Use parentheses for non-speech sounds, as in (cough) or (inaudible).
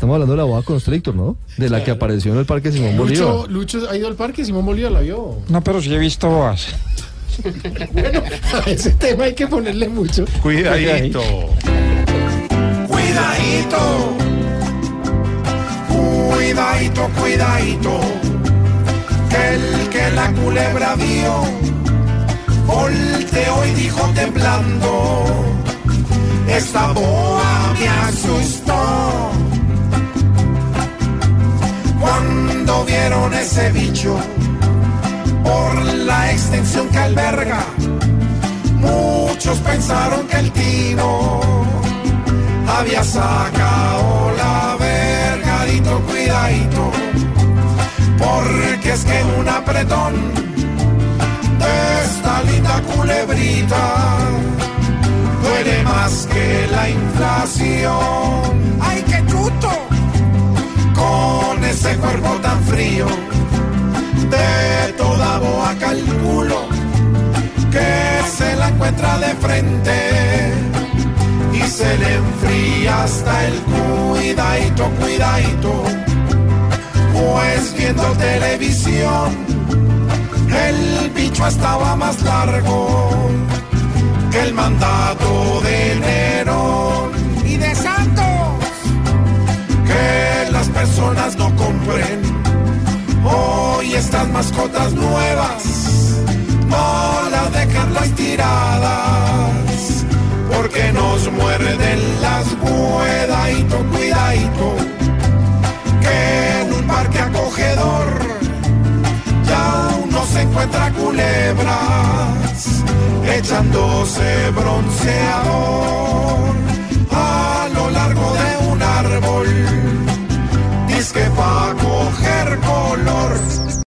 Estamos hablando de la boa constrictor, ¿no? De la que apareció en el Parque Simón Bolívar. Lucho, Lucho ha ido al parque, Simón Bolívar la vio. No, pero sí he visto boas. (laughs) Bueno, a ese tema hay que ponerle mucho. Cuidadito. Cuidadito. Cuidadito, cuidadito. Que el que la culebra vio, volteó y dijo temblando. Esta boa me asustó. Vieron ese bicho, por la extensión que alberga, muchos pensaron que el tino había sacado la vergadito, cuidadito, porque es que en un apretón de esta linda culebrita duele más que la inflación. ¡Ay, qué chuto! Con ese cuerpo frío, de toda boa calculo que se la encuentra de frente y se le enfría hasta el cuidadito, cuidadito. Pues viendo televisión, el bicho estaba más largo que el mandato de Nerón y de Santos. Que las personas estas mascotas nuevas, no las dejarlas tiradas, porque nos muerden las cuidadito, cuidadito, que en un parque acogedor ya uno se encuentra culebras echándose bronce